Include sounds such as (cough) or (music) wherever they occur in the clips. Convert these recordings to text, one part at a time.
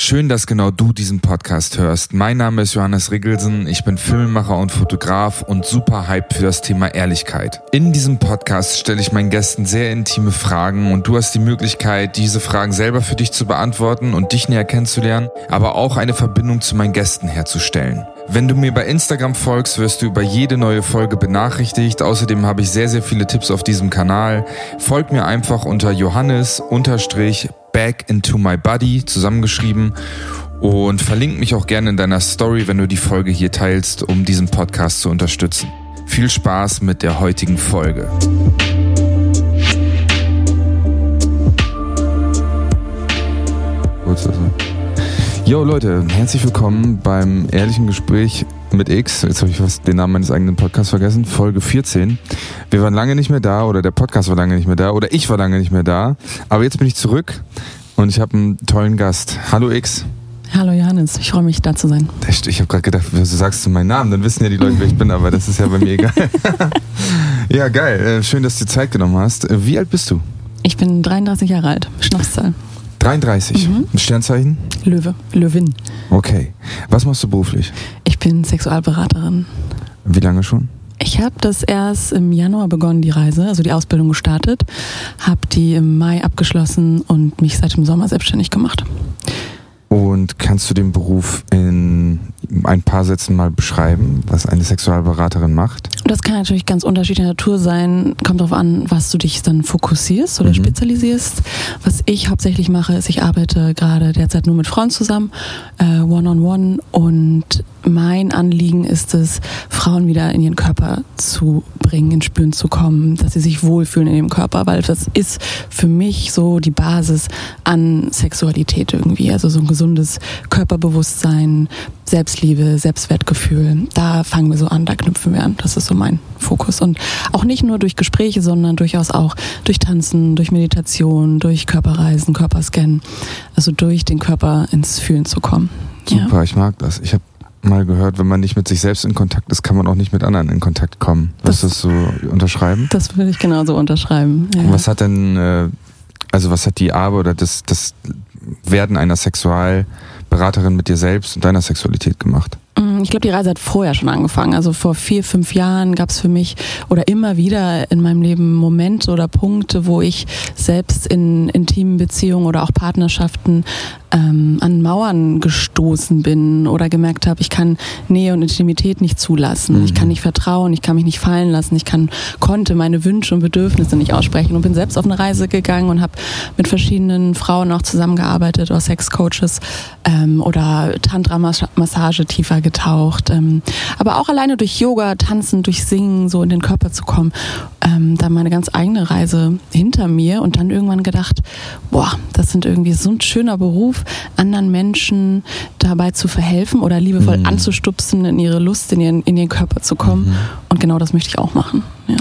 Schön, dass genau du diesen Podcast hörst. Mein Name ist Johannes Riggelsen, ich bin Filmemacher und Fotograf und super hype für das Thema Ehrlichkeit. In diesem Podcast stelle ich meinen Gästen sehr intime Fragen und du hast die Möglichkeit, diese Fragen selber für dich zu beantworten und dich näher kennenzulernen, aber auch eine Verbindung zu meinen Gästen herzustellen. Wenn du mir bei Instagram folgst, wirst du über jede neue Folge benachrichtigt. Außerdem habe ich sehr, sehr viele Tipps auf diesem Kanal. Folg mir einfach unter Johannes Back into my body zusammengeschrieben und verlink mich auch gerne in deiner Story, wenn du die Folge hier teilst, um diesen Podcast zu unterstützen. Viel Spaß mit der heutigen Folge. Yo Leute, herzlich willkommen beim ehrlichen Gespräch mit X. Jetzt habe ich fast den Namen meines eigenen Podcasts vergessen. Folge 14. Wir waren lange nicht mehr da oder der Podcast war lange nicht mehr da oder ich war lange nicht mehr da. Aber jetzt bin ich zurück und ich habe einen tollen Gast. Hallo X. Hallo Johannes, ich freue mich da zu sein. Ich habe gerade gedacht, du sagst du meinen Namen, dann wissen ja die Leute, wer ich bin, aber das ist ja bei mir egal. (laughs) ja, geil. Äh, schön, dass du dir Zeit genommen hast. Äh, wie alt bist du? Ich bin 33 Jahre alt. Schnapszahl. 33. Mhm. Sternzeichen? Löwe. Löwin. Okay. Was machst du beruflich? Ich bin Sexualberaterin. Wie lange schon? Ich habe das erst im Januar begonnen, die Reise, also die Ausbildung gestartet, habe die im Mai abgeschlossen und mich seit dem Sommer selbstständig gemacht. Und kannst du den Beruf in ein paar Sätzen mal beschreiben, was eine Sexualberaterin macht? Das kann natürlich ganz unterschiedlicher Natur sein. Kommt darauf an, was du dich dann fokussierst oder mhm. spezialisierst. Was ich hauptsächlich mache, ist, ich arbeite gerade derzeit nur mit Frauen zusammen, äh, one-on-one. -on -one, und mein Anliegen ist es, Frauen wieder in ihren Körper zu bringen, ins Spüren zu kommen, dass sie sich wohlfühlen in ihrem Körper, weil das ist für mich so die Basis an Sexualität irgendwie. Also so ein gesundes Körperbewusstsein, Selbstliebe, Selbstwertgefühl. Da fangen wir so an, da knüpfen wir an. Das ist so mein Fokus. Und auch nicht nur durch Gespräche, sondern durchaus auch durch Tanzen, durch Meditation, durch Körperreisen, Körperscannen. Also durch den Körper ins Fühlen zu kommen. Super, ja. ich mag das. Ich habe mal gehört, wenn man nicht mit sich selbst in Kontakt ist, kann man auch nicht mit anderen in Kontakt kommen. Wirst du das so unterschreiben? Das würde ich genauso unterschreiben. Ja. Was hat denn, äh, also was hat die Arbeit oder das, das Werden einer Sexualberaterin mit dir selbst und deiner Sexualität gemacht? Ich glaube, die Reise hat vorher schon angefangen. Also vor vier, fünf Jahren gab es für mich oder immer wieder in meinem Leben Momente oder Punkte, wo ich selbst in intimen Beziehungen oder auch Partnerschaften ähm, an Mauern gestoßen bin oder gemerkt habe, ich kann Nähe und Intimität nicht zulassen. Mhm. Ich kann mhm. nicht vertrauen, ich kann mich nicht fallen lassen, ich kann, konnte meine Wünsche und Bedürfnisse nicht aussprechen und bin selbst auf eine Reise gegangen und habe mit verschiedenen Frauen auch zusammengearbeitet oder Sexcoaches ähm, oder Tantra-Massage tiefer getaucht. Ähm, aber auch alleine durch Yoga, Tanzen, durch Singen so in den Körper zu kommen, ähm, da meine ganz eigene Reise hinter mir und dann irgendwann gedacht, boah, das sind irgendwie so ein schöner Beruf, anderen Menschen dabei zu verhelfen oder liebevoll mhm. anzustupsen, in ihre Lust, in ihren, in ihren Körper zu kommen. Mhm. Und genau das möchte ich auch machen. Ja.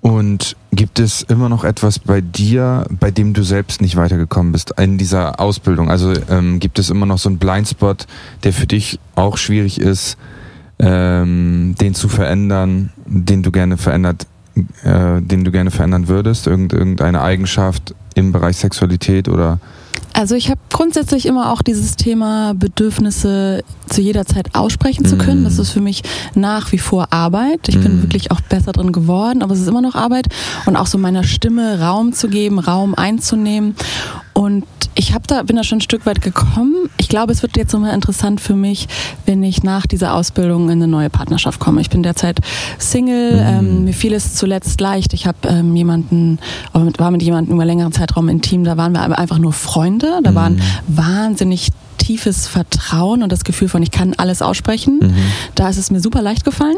Und gibt es immer noch etwas bei dir, bei dem du selbst nicht weitergekommen bist in dieser Ausbildung? Also ähm, gibt es immer noch so einen Blindspot, der für dich auch schwierig ist, ähm, den zu verändern, den du gerne verändert, äh, den du gerne verändern würdest? Irgend, irgendeine Eigenschaft im Bereich Sexualität oder also ich habe grundsätzlich immer auch dieses Thema Bedürfnisse zu jeder Zeit aussprechen zu können. Das mm. ist für mich nach wie vor Arbeit. Ich bin mm. wirklich auch besser drin geworden, aber es ist immer noch Arbeit. Und auch so meiner Stimme Raum zu geben, Raum einzunehmen. Und ich habe da bin da schon ein Stück weit gekommen. Ich glaube, es wird jetzt nochmal interessant für mich, wenn ich nach dieser Ausbildung in eine neue Partnerschaft komme. Ich bin derzeit Single. Mhm. Ähm, mir fiel es zuletzt leicht. Ich habe ähm, jemanden, war mit jemandem über längeren Zeitraum intim. Da waren wir einfach nur Freunde. Da waren mhm. wahnsinnig tiefes Vertrauen und das Gefühl von, ich kann alles aussprechen. Mhm. Da ist es mir super leicht gefallen.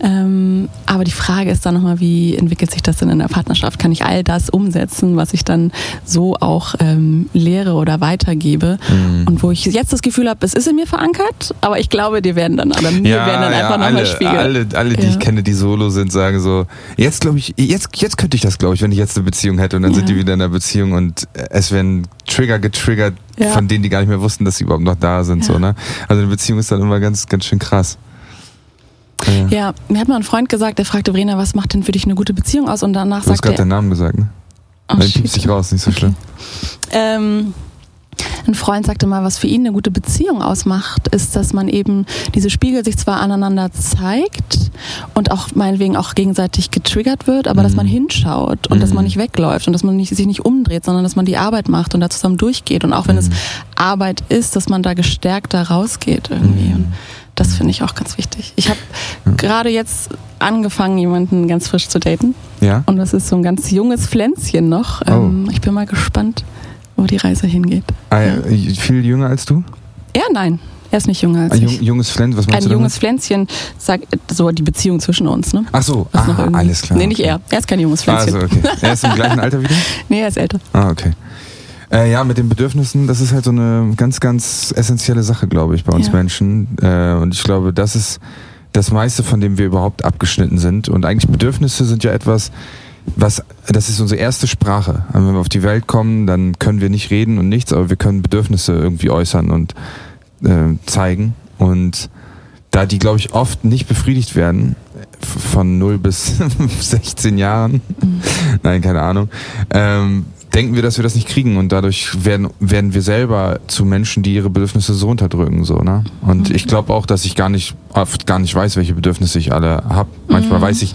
Ähm, aber die Frage ist dann nochmal, wie entwickelt sich das denn in der Partnerschaft? Kann ich all das umsetzen, was ich dann so auch ähm, lehre oder weitergebe? Mhm. Und wo ich jetzt das Gefühl habe, es ist in mir verankert, aber ich glaube, die werden dann, oder mir ja, werden dann ja, einfach nochmal spiegeln. Alle, alle, die ja. ich kenne, die solo sind, sagen so, jetzt glaube ich, jetzt, jetzt könnte ich das, glaube ich, wenn ich jetzt eine Beziehung hätte und dann sind die wieder in einer Beziehung und es werden Trigger getriggert, ja. von denen die gar nicht mehr wussten, dass sie überhaupt noch da sind. Ja. So, ne? Also eine Beziehung ist dann immer ganz, ganz schön krass. Ja. ja, mir hat mal ein Freund gesagt, der fragte Verena, was macht denn für dich eine gute Beziehung aus? Und danach du sagt er... Du hast gerade deinen Namen gesagt, ne? Oh, Dann piepst dich raus, nicht so okay. schlimm. Ähm, Ein Freund sagte mal, was für ihn eine gute Beziehung ausmacht, ist, dass man eben diese Spiegel sich zwar aneinander zeigt und auch meinetwegen auch gegenseitig getriggert wird, aber mhm. dass man hinschaut und mhm. dass man nicht wegläuft und dass man nicht, sich nicht umdreht, sondern dass man die Arbeit macht und da zusammen durchgeht. Und auch wenn mhm. es Arbeit ist, dass man da gestärkt da rausgeht irgendwie. Und das finde ich auch ganz wichtig. Ich habe ja. gerade jetzt angefangen, jemanden ganz frisch zu daten. Ja. Und das ist so ein ganz junges Pflänzchen noch. Oh. Ähm, ich bin mal gespannt wo die Reise hingeht. Ah, ja. Viel jünger als du? Ja, nein. Er ist nicht jünger als ein ich. junges Pflänzchen, was meinst ein du? Ein junges Pflänzchen sagt so die Beziehung zwischen uns, ne? Ach so, ah, alles klar. Nee, nicht er. Er ist kein junges Pflänzchen. Also, okay. Er ist im (laughs) gleichen Alter wie du? Nee, er ist älter. Ah, okay. Äh, ja, mit den Bedürfnissen, das ist halt so eine ganz, ganz essentielle Sache, glaube ich, bei uns ja. Menschen. Äh, und ich glaube, das ist das meiste, von dem wir überhaupt abgeschnitten sind. Und eigentlich Bedürfnisse sind ja etwas, was, das ist unsere erste Sprache. Wenn wir auf die Welt kommen, dann können wir nicht reden und nichts, aber wir können Bedürfnisse irgendwie äußern und äh, zeigen. Und da die, glaube ich, oft nicht befriedigt werden, von 0 bis (laughs) 16 Jahren, mhm. nein, keine Ahnung, ähm, denken wir, dass wir das nicht kriegen und dadurch werden, werden wir selber zu Menschen, die ihre Bedürfnisse so unterdrücken. So, ne? Und mhm. ich glaube auch, dass ich gar nicht, oft gar nicht weiß, welche Bedürfnisse ich alle habe. Manchmal mhm. weiß ich,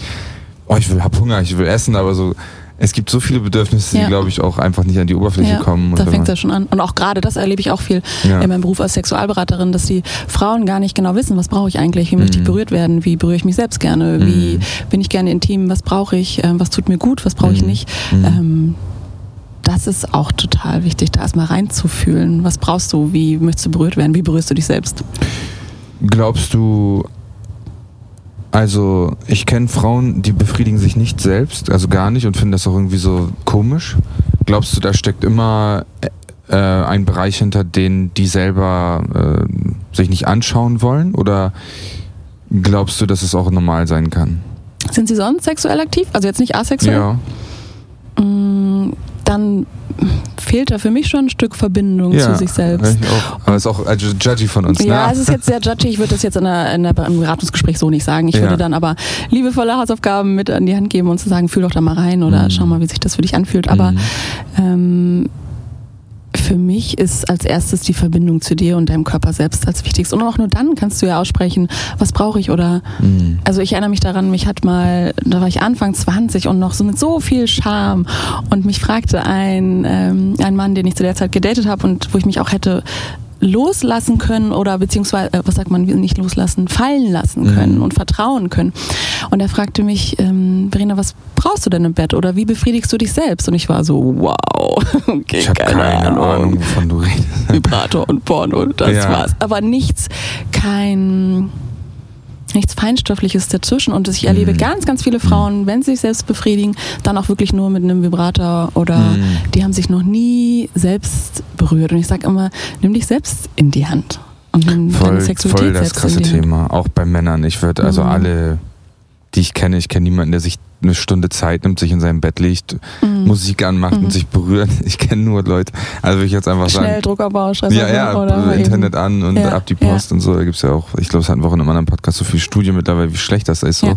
oh, ich will, hab Hunger, ich will essen, aber so, es gibt so viele Bedürfnisse, die, glaube ich, auch einfach nicht an die Oberfläche ja, kommen. da fängt es ja schon an. Und auch gerade das erlebe ich auch viel ja. in meinem Beruf als Sexualberaterin, dass die Frauen gar nicht genau wissen, was brauche ich eigentlich, wie möchte ich mhm. berührt werden, wie berühre ich mich selbst gerne, mhm. wie bin ich gerne intim, was brauche ich, äh, was tut mir gut, was brauche ich mhm. nicht. Mhm. Ähm, das ist auch total wichtig, da erstmal reinzufühlen. Was brauchst du? Wie möchtest du berührt werden? Wie berührst du dich selbst? Glaubst du, also ich kenne Frauen, die befriedigen sich nicht selbst, also gar nicht und finden das auch irgendwie so komisch. Glaubst du, da steckt immer äh, ein Bereich hinter, den die selber äh, sich nicht anschauen wollen? Oder glaubst du, dass es auch normal sein kann? Sind sie sonst sexuell aktiv? Also jetzt nicht asexuell? Ja. Mm, dann fehlt da für mich schon ein Stück Verbindung ja, zu sich selbst. Auch. Aber es ist auch also judgy von uns. Ja, ne? es ist jetzt sehr judgy. Ich würde das jetzt in, einer, in einem Beratungsgespräch so nicht sagen. Ich ja. würde dann aber liebevolle Hausaufgaben mit an die Hand geben und zu sagen, fühl doch da mal rein oder mhm. schau mal, wie sich das für dich anfühlt. Aber mhm. ähm, für mich ist als erstes die Verbindung zu dir und deinem Körper selbst als wichtigst. Und auch nur dann kannst du ja aussprechen, was brauche ich oder. Mhm. Also ich erinnere mich daran, mich hat mal, da war ich Anfang 20 und noch so mit so viel Scham und mich fragte ein, ähm, ein Mann, den ich zu der Zeit gedatet habe und wo ich mich auch hätte loslassen können oder beziehungsweise, äh, was sagt man, nicht loslassen, fallen lassen können mhm. und vertrauen können. Und er fragte mich, ähm, Verena, was brauchst du denn im Bett oder wie befriedigst du dich selbst? Und ich war so, wow, (laughs) okay, ich habe keine, keine Ahnung, Ahnung, wovon du redest. Vibrator und Porno, das ja. war's. Aber nichts, kein nichts Feinstoffliches dazwischen. Und ich erlebe mhm. ganz, ganz viele Frauen, wenn sie sich selbst befriedigen, dann auch wirklich nur mit einem Vibrator oder mhm. die haben sich noch nie selbst berührt. Und ich sage immer, nimm dich selbst in die Hand. Und nimm voll, deine Sexualität voll das krasse Thema. Auch bei Männern. Ich würde also mhm. alle, die ich kenne, ich kenne niemanden, der sich eine Stunde Zeit nimmt, sich in sein Bett legt, mhm. Musik anmacht mhm. und sich berührt. (laughs) Ich kenne nur Leute, also will ich jetzt einfach sagen. Schnell Druckerbausch. Ja, ja, oder Internet eben. an und ja, ab die Post ja. und so. Da gibt es ja auch, ich glaube, es hatten wir auch in einem anderen Podcast so viel Studien mittlerweile, wie schlecht das ist. So. Ja.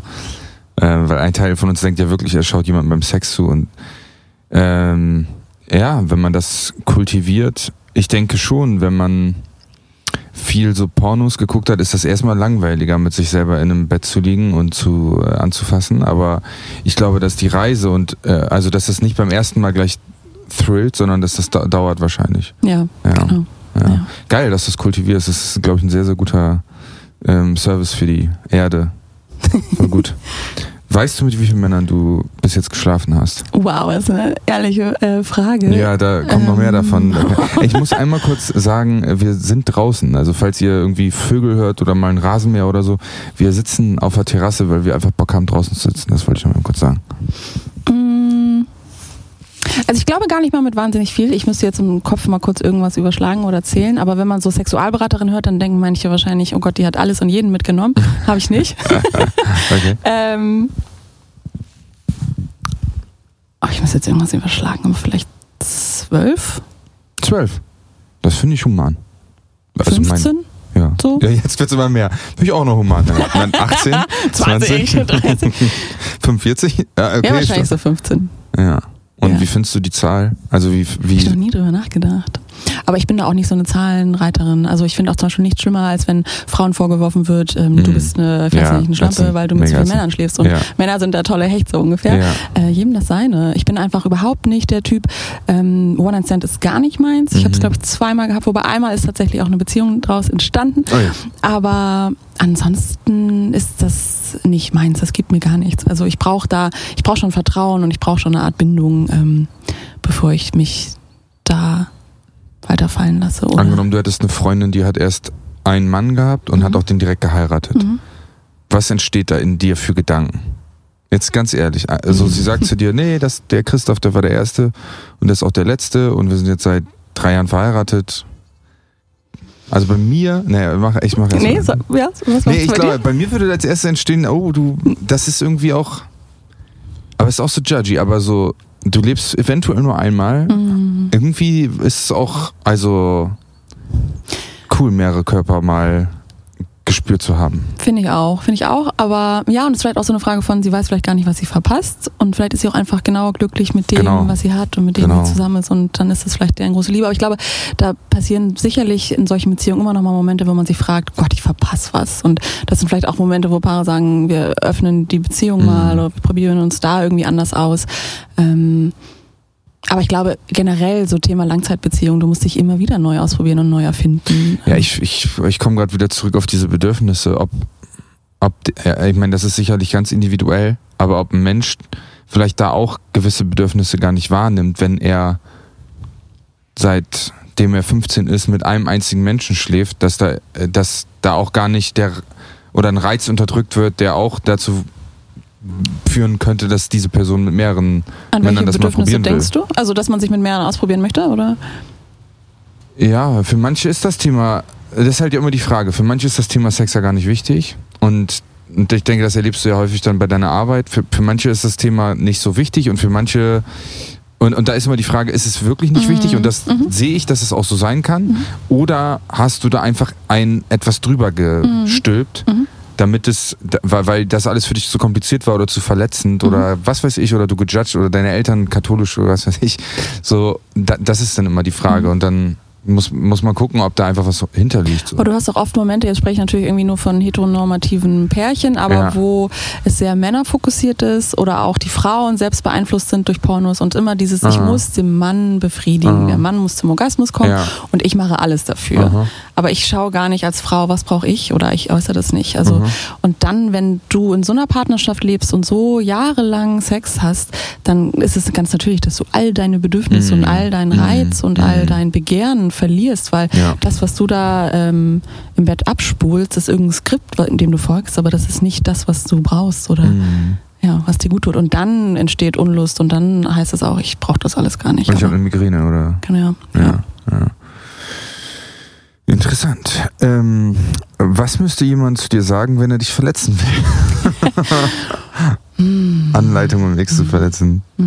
Ähm, weil ein Teil von uns denkt ja wirklich, er schaut jemandem beim Sex zu und ähm, ja, wenn man das kultiviert, ich denke schon, wenn man viel so Pornos geguckt hat, ist das erstmal langweiliger, mit sich selber in einem Bett zu liegen und zu äh, anzufassen. Aber ich glaube, dass die Reise und äh, also dass das nicht beim ersten Mal gleich thrillt, sondern dass das da dauert wahrscheinlich. Ja, ja. genau. Ja. Ja. Geil, dass du es kultivierst. Das ist, glaube ich, ein sehr, sehr guter ähm, Service für die Erde. (laughs) Voll gut. Weißt du, mit wie vielen Männern du bis jetzt geschlafen hast? Wow, das ist eine ehrliche äh, Frage. Ja, da kommt ähm. noch mehr ähm. davon. (laughs) Ich muss einmal kurz sagen, wir sind draußen. Also falls ihr irgendwie Vögel hört oder mal ein Rasenmäher oder so, wir sitzen auf der Terrasse, weil wir einfach Bock haben, draußen zu sitzen. Das wollte ich mal kurz sagen. Mm. Also ich glaube gar nicht mal mit wahnsinnig viel. Ich müsste jetzt im Kopf mal kurz irgendwas überschlagen oder zählen. Aber wenn man so Sexualberaterin hört, dann denken manche wahrscheinlich, oh Gott, die hat alles und jeden mitgenommen. (laughs) Habe ich nicht. (laughs) okay. ähm, oh, ich muss jetzt irgendwas überschlagen, aber vielleicht zwölf? Zwölf? Das finde ich human. Also 15? Mein, ja. So? ja, jetzt wird es immer mehr. Finde ich auch noch human. Dann 18, 20, 30. 45? Ja, okay, ja wahrscheinlich so 15. Ja. Und ja. wie findest du die Zahl? Also wie, wie Hab ich noch nie drüber nachgedacht. Aber ich bin da auch nicht so eine Zahlenreiterin. Also ich finde auch zum Beispiel nichts schlimmer, als wenn Frauen vorgeworfen wird, ähm, du Mhm. bist eine, Ja, nicht, eine Schlampe, weil du mit mega vielen Männern schläfst. Und Ja. Männer sind da tolle Hecht, so ungefähr. Ja. Äh, jedem das seine. Ich bin einfach überhaupt nicht der Typ, ähm, One Night Stand ist gar nicht meins. Ich habe es, Mhm. glaube ich, zweimal gehabt, wobei einmal ist tatsächlich auch eine Beziehung draus entstanden. Oh ja. Aber ansonsten ist das nicht meins. Das gibt mir gar nichts. Also ich brauche da, ich brauche schon Vertrauen und ich brauche schon eine Art Bindung, ähm, bevor ich mich da weiterfallen lasse. Oder? Angenommen, du hättest eine Freundin, die hat erst einen Mann gehabt und Mhm. hat auch den direkt geheiratet. Mhm. Was entsteht da in dir für Gedanken? Jetzt ganz ehrlich, also Mhm. sie sagt zu dir, nee, das, der Christoph, der war der Erste und das ist auch der Letzte und wir sind jetzt seit drei Jahren verheiratet. Also bei mir, mach, ich mach erst Nee, so, ja, was Nee, ich bei glaube, dir? bei mir würde als erstes entstehen, oh, du, das ist irgendwie auch, aber es ist auch so judgy, aber so, du lebst eventuell nur einmal. Mhm. Irgendwie ist es auch, also, cool, mehrere Körper mal gespürt zu haben. Finde ich auch, finde ich auch. Aber ja, und es ist vielleicht auch so eine Frage von, sie weiß vielleicht gar nicht, was sie verpasst. Und vielleicht ist sie auch einfach genau glücklich mit dem, Genau. was sie hat und mit dem, Genau. sie zusammen ist. Und dann ist es vielleicht deren große Liebe. Aber ich glaube, da passieren sicherlich in solchen Beziehungen immer noch mal Momente, wo man sich fragt, Gott, ich verpasse was. Und das sind vielleicht auch Momente, wo Paare sagen, wir öffnen die Beziehung Mhm. mal oder probieren uns da irgendwie anders aus. Ähm, aber ich glaube, generell so Thema Langzeitbeziehung, du musst dich immer wieder neu ausprobieren und neu erfinden. Ja, ich, ich, ich komme gerade wieder zurück auf diese Bedürfnisse. Ob, ob, ja, ich meine, das ist sicherlich ganz individuell, aber ob ein Mensch vielleicht da auch gewisse Bedürfnisse gar nicht wahrnimmt, wenn er seitdem er 15 ist mit einem einzigen Menschen schläft, dass da, äh, dass da auch gar nicht der oder ein Reiz unterdrückt wird, der auch dazu führen könnte, dass diese Person mit mehreren An man das mal probieren will. denkst du? Also, dass man sich mit mehreren ausprobieren möchte, oder? Ja, für manche ist das Thema, das ist halt ja immer die Frage, für manche ist das Thema Sex ja gar nicht wichtig und, und ich denke, das erlebst du ja häufig dann bei deiner Arbeit. Für, für manche ist das Thema nicht so wichtig und für manche, und, und da ist immer die Frage, ist es wirklich nicht Mhm. wichtig und das Mhm. sehe ich, dass es auch so sein kann oder hast du da einfach ein etwas drüber gestülpt? Mhm. Damit es, weil, weil das alles für dich zu kompliziert war oder zu verletzend oder was weiß ich, oder du gejudged oder deine Eltern katholisch oder was weiß ich. So, da, das ist dann immer die Frage. Und dann muss, muss man gucken, ob da einfach was hinterliegt. Aber du hast auch oft Momente, jetzt spreche ich natürlich irgendwie nur von heteronormativen Pärchen, aber Ja. wo es sehr männerfokussiert ist oder auch die Frauen selbst beeinflusst sind durch Pornos und immer dieses, ich Aha. muss den Mann befriedigen, Aha. der Mann muss zum Orgasmus kommen Ja. und ich mache alles dafür. Aha. Aber ich schaue gar nicht als Frau, was brauche ich oder ich äußere das nicht. Also Aha. und dann, wenn du in so einer Partnerschaft lebst und so jahrelang Sex hast, dann ist es ganz natürlich, dass du all deine Bedürfnisse Mhm. und all deinen Mhm. Reiz und all Mhm. dein Begehren verlierst, weil Ja. das, was du da ähm, im Bett abspulst, ist irgendein Skript, in dem du folgst, aber das ist nicht das, was du brauchst oder Mhm. ja, was dir gut tut. Und dann entsteht Unlust und dann heißt es auch, ich brauche das alles gar nicht. Und ich habe eine Migräne, oder? genau, ja. Ja. ja. Interessant. Ähm, was müsste jemand zu dir sagen, wenn er dich verletzen will? (laughs) (laughs) Anleitung, um X zu verletzen. (laughs)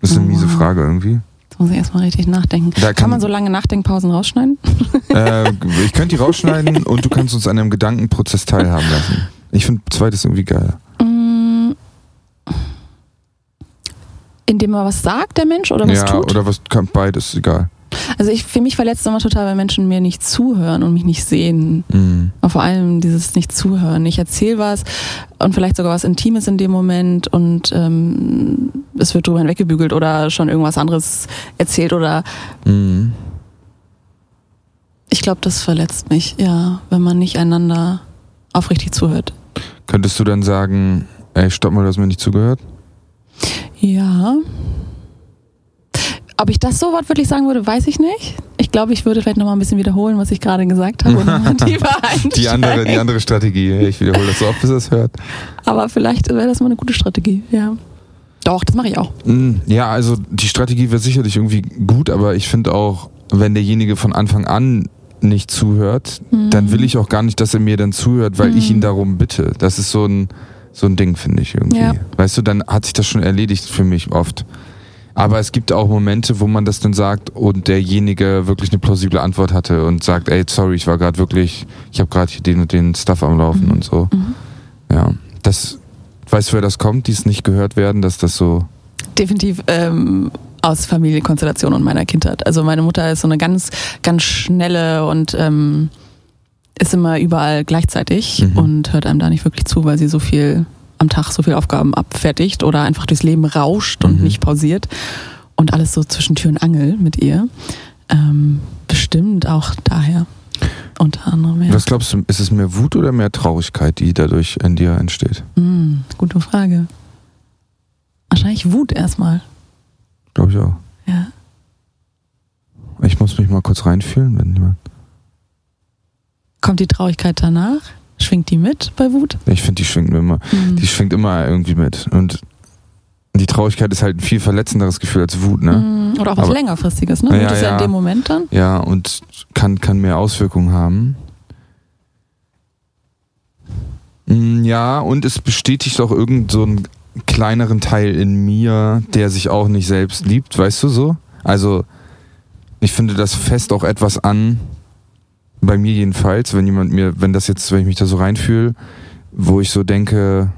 Das ist eine miese Wow. Frage irgendwie. Jetzt muss ich erstmal richtig nachdenken. Da Kann, kann- man so lange Nachdenkpausen rausschneiden? (laughs) Äh, ich könnte die rausschneiden (laughs) und du kannst uns an einem Gedankenprozess teilhaben lassen. Ich finde zweites irgendwie geil. Mm. Indem er was sagt, der Mensch, oder was ja, tut? oder was kann beides, egal. Also ich, für mich verletzt es immer total, wenn Menschen mir nicht zuhören und mich nicht sehen. Mhm. Vor allem dieses Nicht-Zuhören. Ich erzähle was und vielleicht sogar was Intimes in dem Moment und ähm, es wird drüber hinweggebügelt oder schon irgendwas anderes erzählt oder Mhm. ich glaube, das verletzt mich, ja, wenn man nicht einander aufrichtig zuhört. Könntest du dann sagen, ey, stopp mal, du hast mir nicht zugehört? Ja. Ob ich das so wortwörtlich sagen würde, weiß ich nicht. Ich glaube, ich würde vielleicht nochmal ein bisschen wiederholen, was ich gerade gesagt habe. Und (laughs) Die andere, die andere Strategie. Ich wiederhole das so oft, bis er es hört. Aber vielleicht wäre das mal eine gute Strategie, ja. Doch, das mache ich auch. Mm, Ja, also die Strategie wäre sicherlich irgendwie gut, aber ich finde auch, wenn derjenige von Anfang an nicht zuhört, Mhm. dann will ich auch gar nicht, dass er mir dann zuhört, weil ich Mhm. ihn darum bitte. Das ist so ein, so ein Ding, finde ich irgendwie. Ja. Weißt du, dann hat sich das schon erledigt für mich oft. Aber es gibt auch Momente, wo man das dann sagt und derjenige wirklich eine plausible Antwort hatte und sagt, ey, sorry, ich war gerade wirklich, ich habe gerade hier den und den Stuff am Laufen Mhm. und so. Mhm. Ja, das, weißt du, wer das kommt, die es nicht gehört werden, dass das so, Definitiv ähm, aus Familienkonstellation und meiner Kindheit. Also meine Mutter ist so eine ganz, ganz schnelle und ähm, ist immer überall gleichzeitig Mhm. und hört einem da nicht wirklich zu, weil sie so viel am Tag so viele Aufgaben abfertigt oder einfach durchs Leben rauscht und Mhm. nicht pausiert und alles so zwischen Tür und Angel mit ihr. Ähm, bestimmt auch daher. Unter anderem, ja. Was glaubst du, ist es mehr Wut oder mehr Traurigkeit, die dadurch in dir entsteht? Hm, gute Frage. Wahrscheinlich Wut erstmal. Glaube ich auch. Ja. Ich muss mich mal kurz reinfühlen, wenn jemand. Kommt die Traurigkeit danach? Schwingt die mit bei Wut? Ich finde, die schwingt mir immer. Hm. Die schwingt immer irgendwie mit. Und die Traurigkeit ist halt ein viel verletzenderes Gefühl als Wut, ne? Hm, Oder auch was Aber- längerfristiges, ne? Ja, Wut ist ja ja. in dem Moment dann. Ja, und kann, kann mehr Auswirkungen haben. Mm, Ja, und es bestätigt auch irgend so einen kleineren Teil in mir, der sich auch nicht selbst liebt, weißt du so? Also, ich finde, das fest auch etwas an, bei mir jedenfalls, wenn jemand mir, wenn das jetzt, wenn ich mich da so reinfühle, wo ich so denke,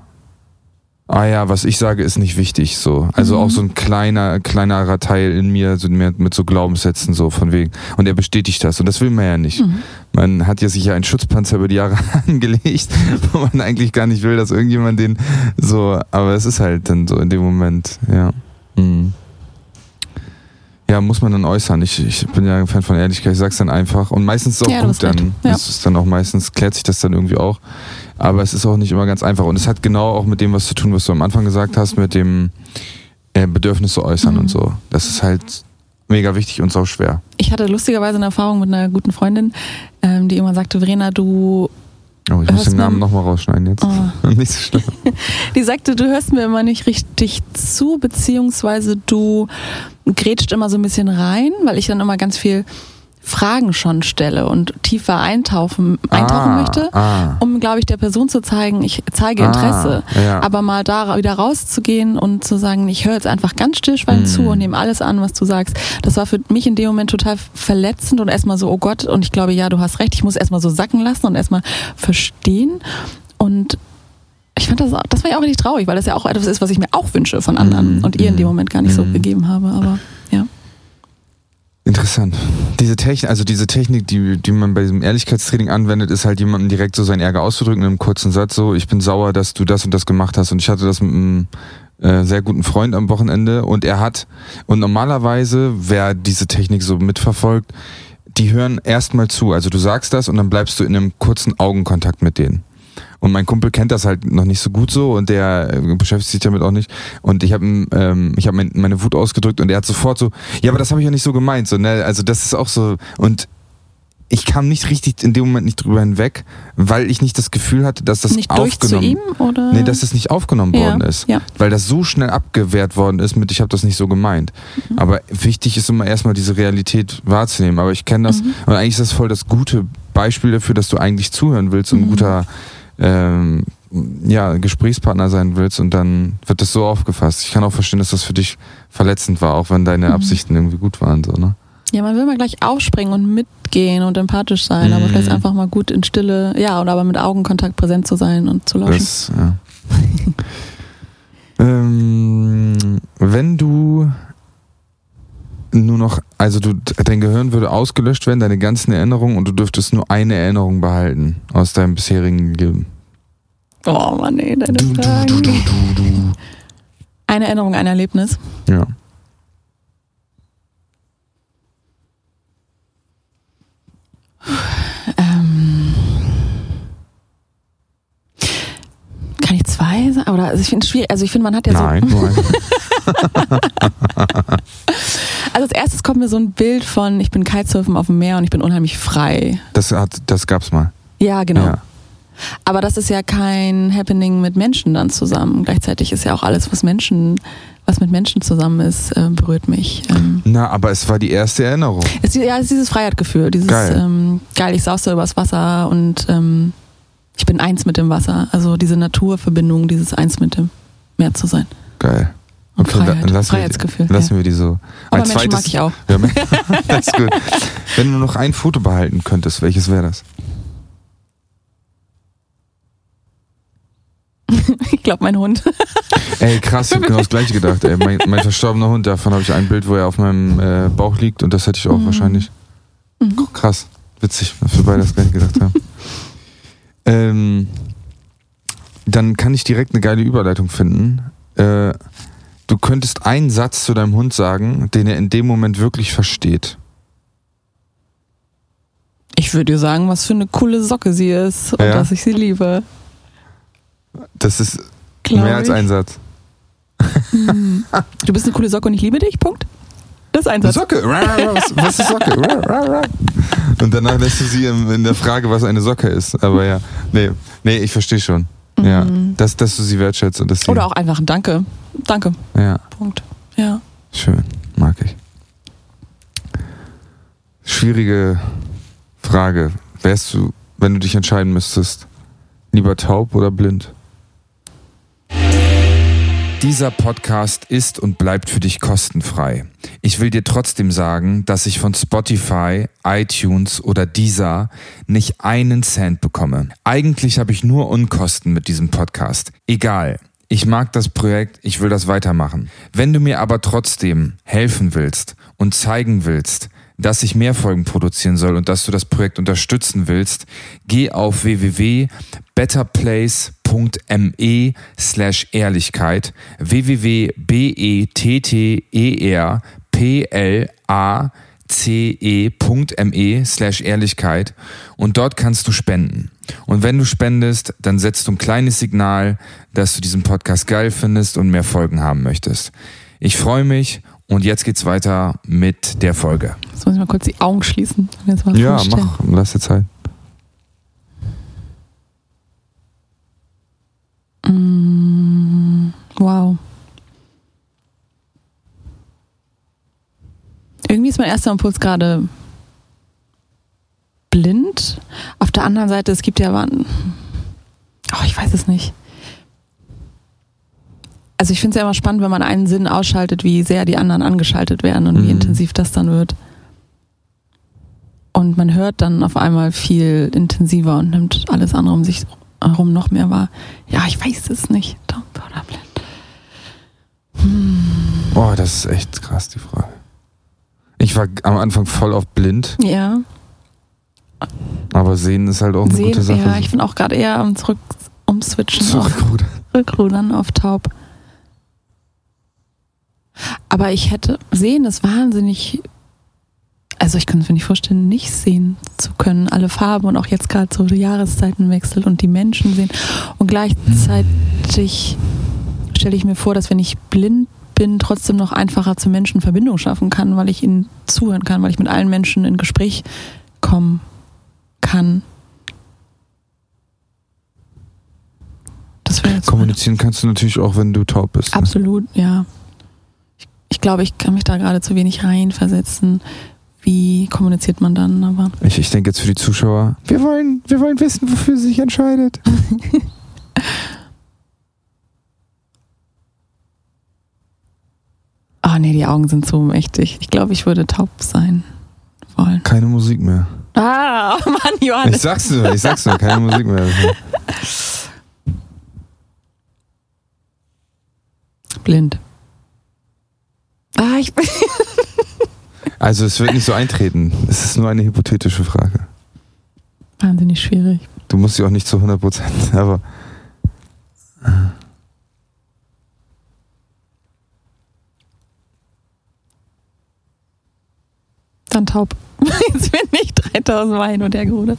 ah ja, was ich sage, ist nicht wichtig, so. Also Mhm. auch so ein kleiner, kleinerer Teil in mir, so mehr mit so Glaubenssätzen, so von wegen. Und er bestätigt das. Und das will man ja nicht. Mhm. Man hat ja sich ja einen Schutzpanzer über die Jahre (laughs) angelegt, wo man eigentlich gar nicht will, dass irgendjemand den so, aber es ist halt dann so in dem Moment, ja. Mhm. Ja, muss man dann äußern. Ich, ich bin ja ein Fan von Ehrlichkeit, ich sag's dann einfach. Und meistens ist es auch Ja, gut dann. Ja. Das ist dann auch meistens, klärt sich das dann irgendwie auch. Aber es ist auch nicht immer ganz einfach. Und es hat genau auch mit dem was zu tun, was du am Anfang gesagt hast, mit dem äh, Bedürfnis zu äußern Mhm. und so. Das ist halt mega wichtig und sau schwer. Ich hatte lustigerweise eine Erfahrung mit einer guten Freundin, ähm, die immer sagte, Verena, du, Oh, ich muss den Namen nochmal rausschneiden jetzt. oh, (laughs) Nicht so schlimm. (laughs) die sagte, du hörst mir immer nicht richtig zu, beziehungsweise du grätscht immer so ein bisschen rein, weil ich dann immer ganz viel Fragen schon stelle und tiefer eintauchen, eintauchen ah, möchte, Ah, um, glaube ich, der Person zu zeigen, ich zeige Interesse. Ah, ja. Aber mal da wieder rauszugehen und zu sagen, ich höre jetzt einfach ganz stillschweigend Mhm. zu und nehme alles an, was du sagst, das war für mich in dem Moment total verletzend und erstmal so, oh Gott, und ich glaube, ja, du hast recht, ich muss erstmal so sacken lassen und erstmal verstehen. Und ich fand das, das war ja auch richtig traurig, weil das ja auch etwas ist, was ich mir auch wünsche von anderen Mhm. und ihr in dem Moment gar nicht so gegeben habe. Aber ja. Interessant. Diese Technik, also diese Technik, die, die man bei diesem Ehrlichkeitstraining anwendet, ist halt jemandem direkt so seinen Ärger auszudrücken in einem kurzen Satz so, ich bin sauer, dass du das und das gemacht hast. Und ich hatte das mit einem äh, sehr guten Freund am Wochenende und er hat, und normalerweise, wer diese Technik so mitverfolgt, die hören erstmal zu. Also du sagst das und dann bleibst du in einem kurzen Augenkontakt mit denen. Und mein Kumpel kennt das halt noch nicht so gut so und der äh, beschäftigt sich damit auch nicht. Und ich habe ähm, ich hab mein, meine Wut ausgedrückt und er hat sofort so, ja, aber das habe ich ja nicht so gemeint. So, ne? Also das ist auch so. Und ich kam nicht richtig in dem Moment nicht drüber hinweg, weil ich nicht das Gefühl hatte, dass das nicht durch zu aufgenommen ihm oder? Nee, dass das nicht aufgenommen Ja, worden ist. ja. Weil das so schnell abgewehrt worden ist mit, ich habe das nicht so gemeint. Mhm. Aber wichtig ist immer erstmal diese Realität wahrzunehmen. Aber ich kenne das Mhm. und eigentlich ist das voll das gute Beispiel dafür, dass du eigentlich zuhören willst und ein Mhm. guter ähm, ja, Gesprächspartner sein willst und dann wird das so aufgefasst. Ich kann auch verstehen, dass das für dich verletzend war, auch wenn deine Mhm. Absichten irgendwie gut waren. So, ne? Ja, man will mal gleich aufspringen und mitgehen und empathisch sein, aber Mhm. vielleicht einfach mal gut in Stille, ja, und aber mit Augenkontakt präsent zu sein und zu lauschen. Das, ja. (laughs) ähm, wenn du nur noch, also du, dein Gehirn würde ausgelöscht werden, deine ganzen Erinnerungen und du dürftest nur eine Erinnerung behalten aus deinem bisherigen Leben. Oh Mann, nee, deine Du, du, Fragen. du, du, du, du. Eine Erinnerung, ein Erlebnis. Ja. Ähm, kann ich zwei sagen? Oder also ich finde es schwierig. Also ich finde, man hat ja Nein, so. nur eine. (laughs) (laughs) Also als erstes kommt mir so ein Bild von, ich bin Kitesurfen auf dem Meer und ich bin unheimlich frei. Das, hat, das gab's mal. Ja, genau. Ja. Aber das ist ja kein Happening mit Menschen dann zusammen. Gleichzeitig ist ja auch alles, was Menschen, was mit Menschen zusammen ist, äh, berührt mich. Ähm, Na, aber es war die erste Erinnerung. es, ja, es ist dieses Freiheitgefühl, dieses Geil. Ähm, geil, ich sauste übers Wasser und ähm, ich bin eins mit dem Wasser. Also diese Naturverbindung, dieses eins mit dem Meer zu sein. Geil. Und Freiheit, dann lassen Freiheitsgefühl. wir, lassen ja. wir die so. Aber Als Menschen mag zweites- ich auch. Ja, (laughs) (laughs) das ist gut. Wenn du noch ein Foto behalten könntest, welches wäre das? (laughs) ich glaube, mein Hund. Ey, krass, ich habe genau das gleiche gedacht. Ey, mein, mein verstorbener Hund, davon habe ich ein Bild, wo er auf meinem äh, Bauch liegt und das hätte ich auch Mhm. wahrscheinlich. Mhm. Krass, witzig, dass wir beide das gleiche gedacht haben. ähm, dann kann ich direkt eine geile Überleitung finden. Äh, du könntest einen Satz zu deinem Hund sagen, den er in dem Moment wirklich versteht. Ich würde dir sagen, was für eine coole Socke sie ist und Ja? dass ich sie liebe. Das ist Glaub mehr als ein Satz. Mhm. Du bist eine coole Socke und ich liebe dich, Punkt. Das ist ein Satz. Socke, was, ist Socke? Und danach lässt du sie in, in der Frage, was eine Socke ist. Aber ja, nee, nee, ich verstehe schon. Ja, Mhm. dass, dass du sie wertschätzt und dass sie. Oder auch einfach ein Danke. Danke. Ja, Punkt. Ja. schön, mag ich. Schwierige Frage. Wärst du, wenn du dich entscheiden müsstest, lieber taub oder blind? Dieser Podcast ist und bleibt für dich kostenfrei. Ich will dir trotzdem sagen, dass ich von Spotify, iTunes oder Deezer nicht einen Cent bekomme. Eigentlich habe ich nur Unkosten mit diesem Podcast. Egal. Ich mag das Projekt, ich will das weitermachen. Wenn du mir aber trotzdem helfen willst und zeigen willst, dass ich mehr Folgen produzieren soll und dass du das Projekt unterstützen willst, geh auf www.betterplace.me slash Ehrlichkeit www.betterplace.me slash Ehrlichkeit und dort kannst du spenden. Und wenn du spendest, dann setzt du ein kleines Signal, dass du diesen Podcast geil findest und mehr Folgen haben möchtest. Ich freue mich und jetzt geht's weiter mit der Folge. Jetzt muss ich mal kurz die Augen schließen. Ja, mach, lass dir Zeit. Mm, wow. Irgendwie ist mein erster Impuls gerade blind. Auf der anderen Seite, es gibt ja wann. Oh, ich weiß es nicht. Also ich finde es ja immer spannend, wenn man einen Sinn ausschaltet, wie sehr die anderen angeschaltet werden und wie Mhm. intensiv das dann wird. Und man hört dann auf einmal viel intensiver und nimmt alles andere um sich herum noch mehr wahr. Ja, ich weiß es nicht. Oder blind. Oh, das ist echt krass, die Frage. Ich war am Anfang voll auf blind, Ja, aber sehen ist halt auch eine sehen, gute Sache. ja, ich bin auch gerade eher am Zurück umswitchen, Zurückrudern. Rückrudern auf taub. Aber ich hätte sehen ist wahnsinnig. Also ich kann es mir nicht vorstellen, nicht sehen zu können. Alle Farben und auch jetzt gerade so die Jahreszeitenwechsel und die Menschen sehen. Und gleichzeitig stelle ich mir vor, dass wenn ich blind bin, trotzdem noch einfacher zu Menschen Verbindung schaffen kann, weil ich ihnen zuhören kann, weil ich mit allen Menschen in Gespräch kommen kann. Kommunizieren kannst du natürlich auch, wenn du taub bist. Ne? Absolut, ja. Ich, ich glaube, ich kann mich da gerade zu wenig reinversetzen. Wie kommuniziert man dann? Aber Ich, ich denke jetzt für die Zuschauer, wir wollen, wir wollen wissen, wofür sie sich entscheidet. (laughs) ah nee, die Augen sind so mächtig. Ich glaube, ich würde taub sein wollen. Keine Musik mehr. Ah, (laughs) Mann, Ich Johannes. sag's nur, ich sag's nur, keine Musik mehr. Blind. Ah, ich bin. (laughs) Also es wird nicht so eintreten. Es ist nur eine hypothetische Frage. Wahnsinnig schwierig. Du musst sie auch nicht zu 100 Prozent, aber Dann taub. (laughs) Jetzt bin ich 3000 Mal hin und her gerudert.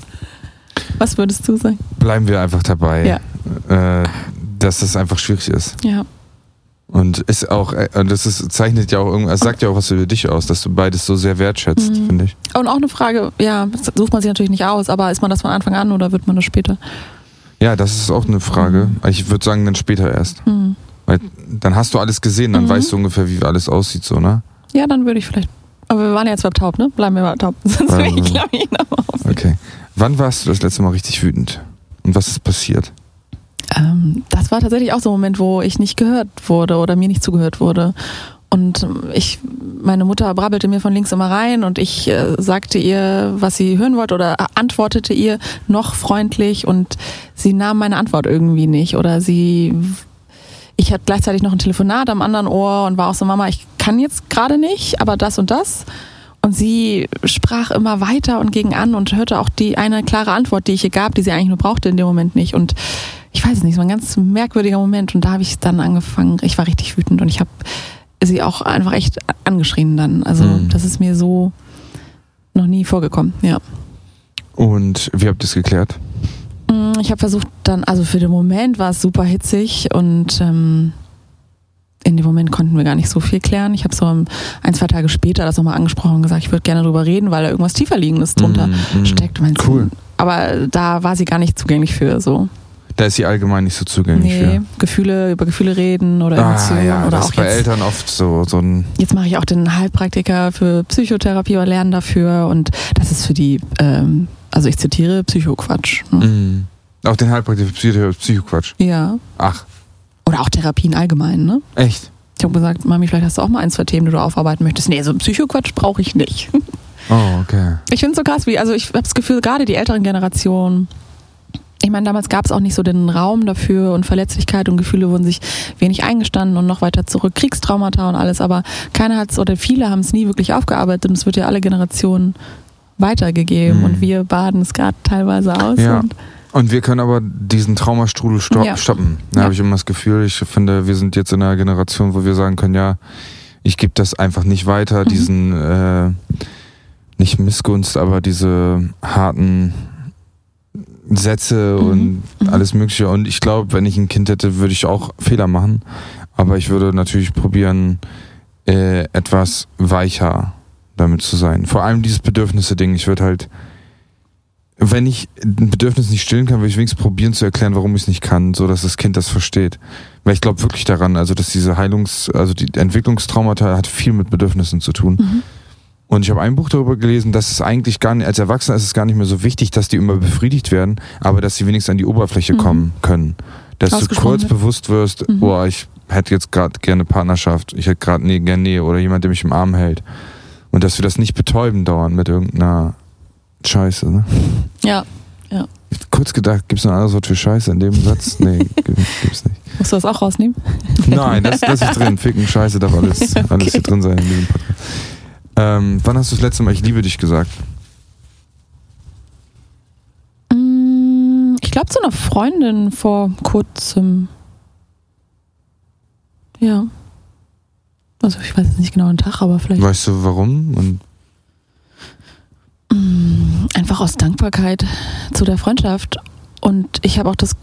Was würdest du sagen? bleiben wir einfach dabei, Ja. äh, dass es einfach schwierig ist. Ja. Und ist auch, äh, und das ist, zeichnet ja auch irgendwas, sagt ja auch was über dich aus, dass du beides so sehr wertschätzt, Mhm. finde ich. Und auch eine Frage, ja, sucht man sich natürlich nicht aus, aber ist man das von Anfang an oder wird man das später? Ja, das ist auch eine Frage. Mhm. Ich würde sagen, dann später erst. Hm. Weil dann hast du alles gesehen, dann Mhm. weißt du ungefähr, wie alles aussieht, so, ne? Ja, dann würde ich vielleicht. Aber wir waren ja jetzt beim Taub, ne? Bleiben wir bei Taub. Sonst will ich, Ähm, glaube ich, noch auf. Okay. Wann warst du das letzte Mal richtig wütend? Und was ist passiert? Ähm, das war tatsächlich auch so ein Moment, wo ich nicht gehört wurde oder mir nicht zugehört wurde. und ich, meine Mutter brabbelte mir von links immer rein und ich äh, sagte ihr, was sie hören wollte oder antwortete ihr noch freundlich und sie nahm meine Antwort irgendwie nicht oder sie, ich hatte gleichzeitig noch ein Telefonat am anderen Ohr und war auch so, Mama, ich kann jetzt gerade nicht, aber das und das. Und sie sprach immer weiter und ging an und hörte auch die eine klare Antwort, die ich ihr gab, die sie eigentlich nur brauchte in dem Moment nicht. Und ich weiß nicht, so ein ganz merkwürdiger Moment. Und da habe ich dann angefangen, ich war richtig wütend und ich habe sie auch einfach echt angeschrien dann. Also mhm. das ist mir so noch nie vorgekommen, ja. Und wie habt ihr es geklärt? Mm, ich habe versucht dann, also für den Moment war es super hitzig und ähm, in dem Moment konnten wir gar nicht so viel klären. Ich habe so ein, zwei Tage später das nochmal angesprochen und gesagt, ich würde gerne drüber reden, weil da irgendwas tieferliegendes drunter mm, mm, steckt. Cool. Aber da war sie gar nicht zugänglich für so. Da ist sie allgemein nicht so zugänglich nee, für. Gefühle, über Gefühle reden oder ah, Emotionen. Ja, oder das auch ist bei jetzt, Eltern oft so, so ein. Jetzt mache ich auch den Heilpraktiker für Psychotherapie oder lernen dafür und das ist für die, ähm, also ich zitiere, Psychoquatsch. Ne? Mhm. Auch den Heilpraktiker für Psychoquatsch. Ja. Ach. Oder auch Therapien allgemein, ne? Echt? Ich habe gesagt, Mami, vielleicht hast du auch mal ein, zwei Themen, die du aufarbeiten möchtest. Nee, so Psychoquatsch brauche ich nicht. Oh, okay. Ich finde es so krass, wie, also ich habe das Gefühl, gerade die älteren Generationen, ich meine, damals gab es auch nicht so den Raum dafür und Verletzlichkeit und Gefühle wurden sich wenig eingestanden und noch weiter zurück, Kriegstraumata und alles, aber keiner hat es oder viele haben es nie wirklich aufgearbeitet und es wird ja alle Generationen weitergegeben mhm. und wir baden es gerade teilweise aus. Ja. Und, und, wir können aber diesen Traumastrudel sto ja. stoppen. Da ja. habe ich immer das Gefühl, ich finde, wir sind jetzt in einer Generation, wo wir sagen können, ja, ich gebe das einfach nicht weiter, mhm. diesen, äh, nicht Missgunst, aber diese harten Sätze mhm. und mhm. alles Mögliche. Und ich glaube, wenn ich ein Kind hätte, würde ich auch Fehler machen. Aber ich würde natürlich probieren, äh, etwas weicher damit zu sein. Vor allem dieses Bedürfnisse-Ding. Ich würde halt, wenn ich ein Bedürfnis nicht stillen kann, würde ich wenigstens probieren zu erklären, warum ich es nicht kann, so dass das Kind das versteht. Weil ich glaube wirklich daran, also dass diese Heilungs-, also die Entwicklungstraumata hat viel mit Bedürfnissen zu tun. Mhm. Und ich habe ein Buch darüber gelesen, dass es eigentlich gar nicht, als Erwachsener ist es gar nicht mehr so wichtig, dass die immer befriedigt werden, aber dass sie wenigstens an die Oberfläche mhm. kommen können. Dass du kurz bewusst wirst, mhm. boah, ich hätte jetzt gerade gerne Partnerschaft, ich hätte gerade nee, gerne Nähe oder jemand, der mich im Arm hält. Und dass wir das nicht betäuben dauern mit irgendeiner Scheiße, ne? Ja, ja. Kurz gedacht, gibt es noch ein anderes Wort für Scheiße in dem Satz? Nee, (laughs) gibt's nicht. Musst du das auch rausnehmen? Nein, das, das ist drin. Ficken, Scheiße darf alles, (laughs) okay. alles hier drin sein in diesem Podcast. Ähm, wann hast du das letzte Mal Ich liebe dich gesagt? Mm, ich glaube zu einer Freundin vor kurzem. Ja. Also ich weiß jetzt nicht genau den Tag, aber vielleicht. Weißt du warum? Und mm, Einfach aus Dankbarkeit zu der Freundschaft. Und ich habe auch das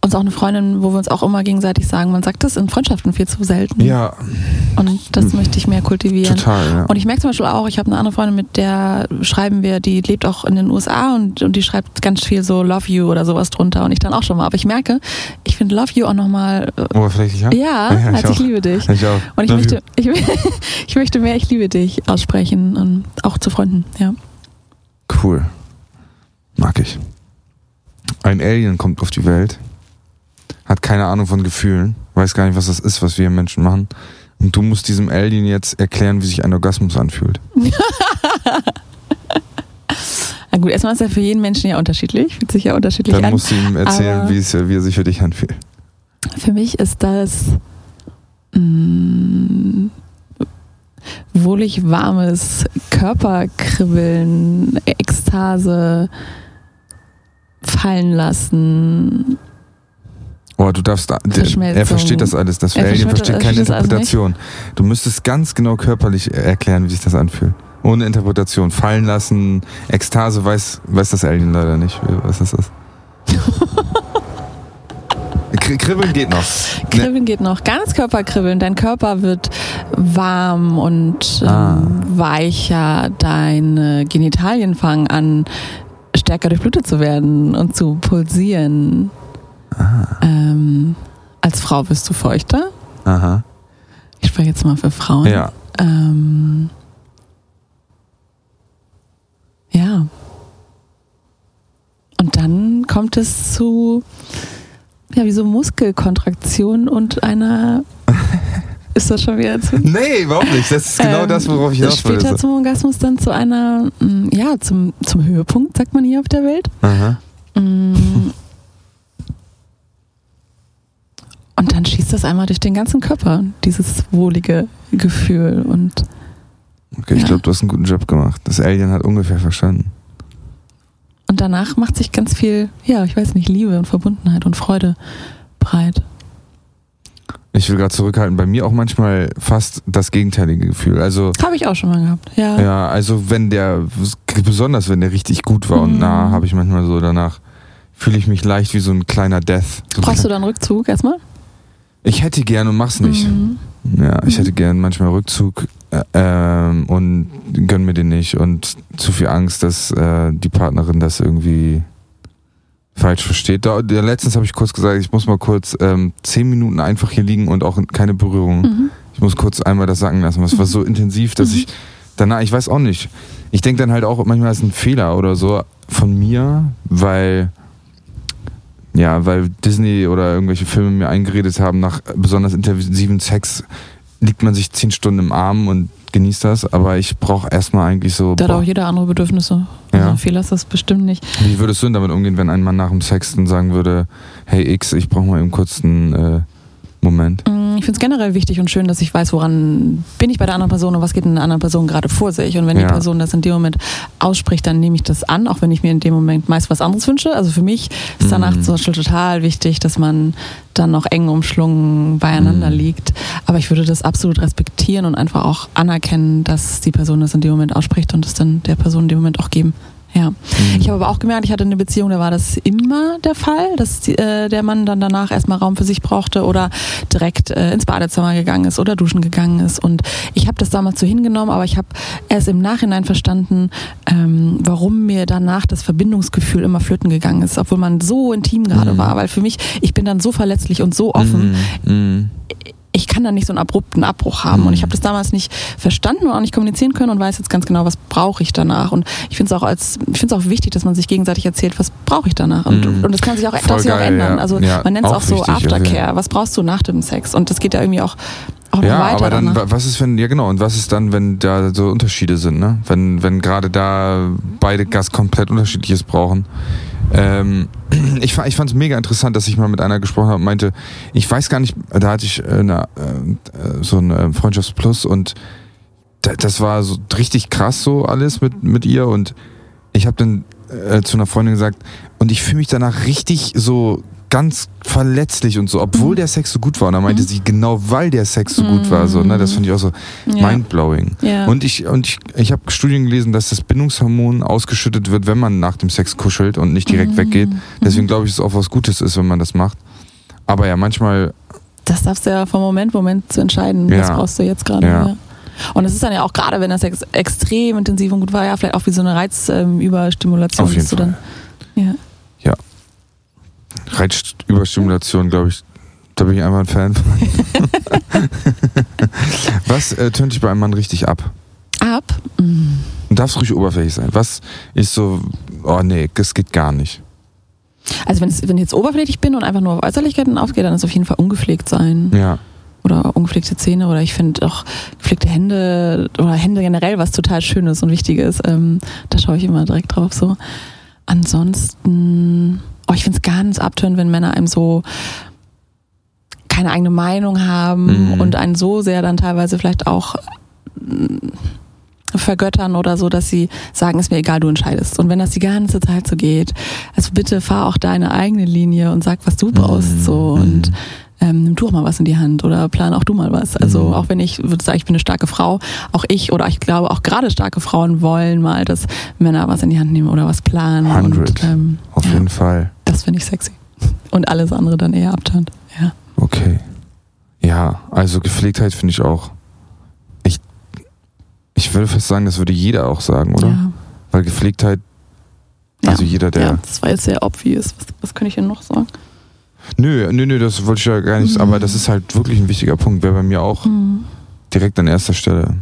uns auch eine Freundin, wo wir uns auch immer gegenseitig sagen, man sagt das in Freundschaften viel zu selten. Ja. Und das möchte ich mehr kultivieren. Total, ja. Und ich merke zum Beispiel auch, ich habe eine andere Freundin, mit der schreiben wir, die lebt auch in den USA und, und die schreibt ganz viel so Love You oder sowas drunter und ich dann auch schon mal. Aber ich merke, ich finde Love You auch nochmal. Äh, Oberflächlicher? Ja, ja als ich, ich liebe dich. Ich auch. Und ich möchte, ich, (laughs) ich möchte mehr Ich liebe dich aussprechen und auch zu Freunden, ja. Cool. Mag ich. Ein Alien kommt auf die Welt hat keine Ahnung von Gefühlen, weiß gar nicht, was das ist, was wir Menschen machen. Und du musst diesem Alien jetzt erklären, wie sich ein Orgasmus anfühlt. (laughs) Na gut, erstmal ist er für jeden Menschen ja unterschiedlich, fühlt sich ja unterschiedlich Dann an. Dann musst du ihm erzählen, wie, es, wie er sich für dich anfühlt. Für mich ist das mh, mm, wohlig warmes Körperkribbeln, Ekstase, fallen lassen, Oh, du darfst, er versteht das alles. Das er Alien versteht keine Interpretation. Du müsstest ganz genau körperlich erklären, wie sich das anfühlt. Ohne Interpretation. Fallen lassen, Ekstase weiß, weiß das Alien leider nicht. Was ist das? (laughs) Kribbeln geht noch. Kribbeln geht noch. Ganz Körperkribbeln. Dein Körper wird warm und ähm, ah. weicher. Deine Genitalien fangen an, stärker durchblutet zu werden und zu pulsieren. Ähm, als Frau bist du feuchter. Aha. Ich spreche jetzt mal für Frauen. Ja. Ähm, ja. Und dann kommt es zu, ja, wie so Muskelkontraktion und einer (laughs) Ist das schon wieder zu? Nee, überhaupt nicht. Das ist genau Ähm, das, worauf ich hinaus Später zum Orgasmus dann zu einer, mm, ja, zum, zum Höhepunkt, sagt man hier auf der Welt. Aha. Mm. Und dann schießt das einmal durch den ganzen Körper, dieses wohlige Gefühl. Und Okay, ich Ja. glaube, du hast einen guten Job gemacht. Das Alien hat ungefähr verstanden. Und danach macht sich ganz viel, ja, ich weiß nicht, Liebe und Verbundenheit und Freude breit. Ich will gerade zurückhalten. Bei mir auch manchmal fast das gegenteilige Gefühl. Also Habe ich auch schon mal gehabt. Ja. Ja, also wenn der, besonders wenn der richtig gut war und Mhm. nah, habe ich manchmal so danach, fühle ich mich leicht wie so ein kleiner Death. So Brauchst du dann Rückzug erstmal? ich hätte gern und mach's nicht. Mhm. Ja, ich Mhm. hätte gern manchmal Rückzug äh, ähm, und gönn mir den nicht und zu viel Angst, dass äh, die Partnerin das irgendwie falsch versteht. Da, der, letztens habe ich kurz gesagt, ich muss mal kurz ähm, zehn Minuten einfach hier liegen und auch keine Berührung. Mhm. Ich muss kurz einmal das sacken lassen. Das war so intensiv, dass Mhm. ich danach, ich weiß auch nicht. Ich denke dann halt auch, manchmal ist ein Fehler oder so von mir, weil ja, weil Disney oder irgendwelche Filme mir eingeredet haben, nach besonders intensiven Sex liegt man sich zehn Stunden im Arm und genießt das, aber ich brauche erstmal eigentlich so. Da hat auch jeder andere Bedürfnisse. Ja. Also Fehler ist das bestimmt nicht. wie würdest du denn damit umgehen, wenn ein Mann nach dem Sex dann sagen würde, hey X, ich brauche mal eben kurz einen äh, Moment? Mm, Ich finde es generell wichtig und schön, dass ich weiß, woran bin ich bei der anderen Person und was geht in der anderen Person gerade vor sich. Und wenn Ja. die Person das in dem Moment ausspricht, dann nehme ich das an, auch wenn ich mir in dem Moment meist was anderes wünsche. Also für mich ist danach Mhm. zum Beispiel total wichtig, dass man dann noch eng umschlungen beieinander Mhm. liegt. Aber ich würde das absolut respektieren und einfach auch anerkennen, dass die Person das in dem Moment ausspricht und es dann der Person in dem Moment auch geben. Ja. Mhm. Ich habe aber auch gemerkt, ich hatte eine Beziehung, da war das immer der Fall, dass die, äh, der Mann dann danach erstmal Raum für sich brauchte oder direkt äh, ins Badezimmer gegangen ist oder duschen gegangen ist. Und ich habe das damals so hingenommen, aber ich habe erst im Nachhinein verstanden, ähm, warum mir danach das Verbindungsgefühl immer flöten gegangen ist, obwohl man so intim gerade Mhm. war. Weil für mich, ich bin dann so verletzlich und so offen, Mhm. Ich kann dann nicht so einen abrupten Abbruch haben. Und ich habe das damals nicht verstanden und auch nicht kommunizieren können und weiß jetzt ganz genau, was brauche ich danach. Und ich finde es auch als, ich finde es auch wichtig, dass man sich gegenseitig erzählt, was brauche ich danach. Und, Mhm. und das kann sich auch, Voll darf sich auch ändern. ja. Also Ja, man nennt es auch auch, so also, Aftercare. Was brauchst du nach dem Sex? Und das geht ja irgendwie auch, Ja, weiter aber dann, danach. wa- was ist, wenn, ja genau, und was ist dann, wenn da so Unterschiede sind, ne? Wenn, wenn gerade da beide Gas komplett unterschiedliches brauchen. Ähm, (clears throat) ich ich fand es mega interessant, dass ich mal mit einer gesprochen habe und meinte, ich weiß gar nicht, da hatte ich äh, eine, äh, so ein äh, Freundschaftsplus und da, das war so richtig krass so alles mit, mit ihr und ich habe dann äh, zu einer Freundin gesagt, und ich fühle mich danach richtig so ganz verletzlich und so, obwohl Mhm. der Sex so gut war. Und da meinte Mhm. sie, genau weil der Sex so gut war, so, ne, das fand ich auch so ja. mindblowing. ja. Und ich, und ich, ich habe Studien gelesen, dass das Bindungshormon ausgeschüttet wird, wenn man nach dem Sex kuschelt und nicht direkt Mhm. weggeht. Deswegen Mhm. glaube ich, dass es auch was Gutes ist, wenn man das macht. Aber ja, manchmal, Das darfst du ja vom Moment, Moment zu entscheiden, was Ja. brauchst du jetzt gerade. Ja. Und es ist dann ja auch gerade, wenn das Sex extrem intensiv und gut war, ja, vielleicht auch wie so eine Reizüberstimulation. Auf jeden Fall. Dann, ja. Reizüberstimulation, glaube ich, da bin ich einfach ein Fan von. (laughs) was äh, tönt dich bei einem Mann richtig ab? Ab. Und darfst ruhig oberflächlich sein. Was ist so, oh nee, das geht gar nicht. Also wenn, es, wenn ich jetzt oberflächlich bin und einfach nur auf Äußerlichkeiten aufgehe, dann ist auf jeden Fall ungepflegt sein. Ja. Oder ungepflegte Zähne oder ich finde auch gepflegte Hände oder Hände generell was total Schönes und Wichtiges. Ähm, da schaue ich immer direkt drauf so. Ansonsten, oh, ich finde es ganz abtörend, wenn Männer einem so keine eigene Meinung haben Mhm. und einen so sehr dann teilweise vielleicht auch mm, vergöttern oder so, dass sie sagen, ist mir egal, du entscheidest. Und wenn das die ganze Zeit so geht, also bitte fahr auch deine eigene Linie und sag, was du brauchst. Mhm. So und ähm, nimm du auch mal was in die Hand oder plan auch du mal was. Also Mhm. auch wenn ich würde sagen, ich bin eine starke Frau, auch ich oder ich glaube auch gerade starke Frauen wollen mal, dass Männer was in die Hand nehmen oder was planen. 100. Und ähm, Auf ja, jeden Fall. das finde ich sexy. Und alles andere dann eher abtönt. Ja. Okay. Ja, also Gepflegtheit finde ich auch. Ich, ich würde fast sagen, das würde jeder auch sagen, oder? Ja. Weil Gepflegtheit, Ja. also jeder, der. ja, das war jetzt sehr obvious. Was, was könnte ich denn noch sagen? Nö, nö, nö, das wollte ich ja gar nicht, Mhm. aber das ist halt wirklich ein wichtiger Punkt. Wäre bei mir auch Hm. direkt an erster Stelle.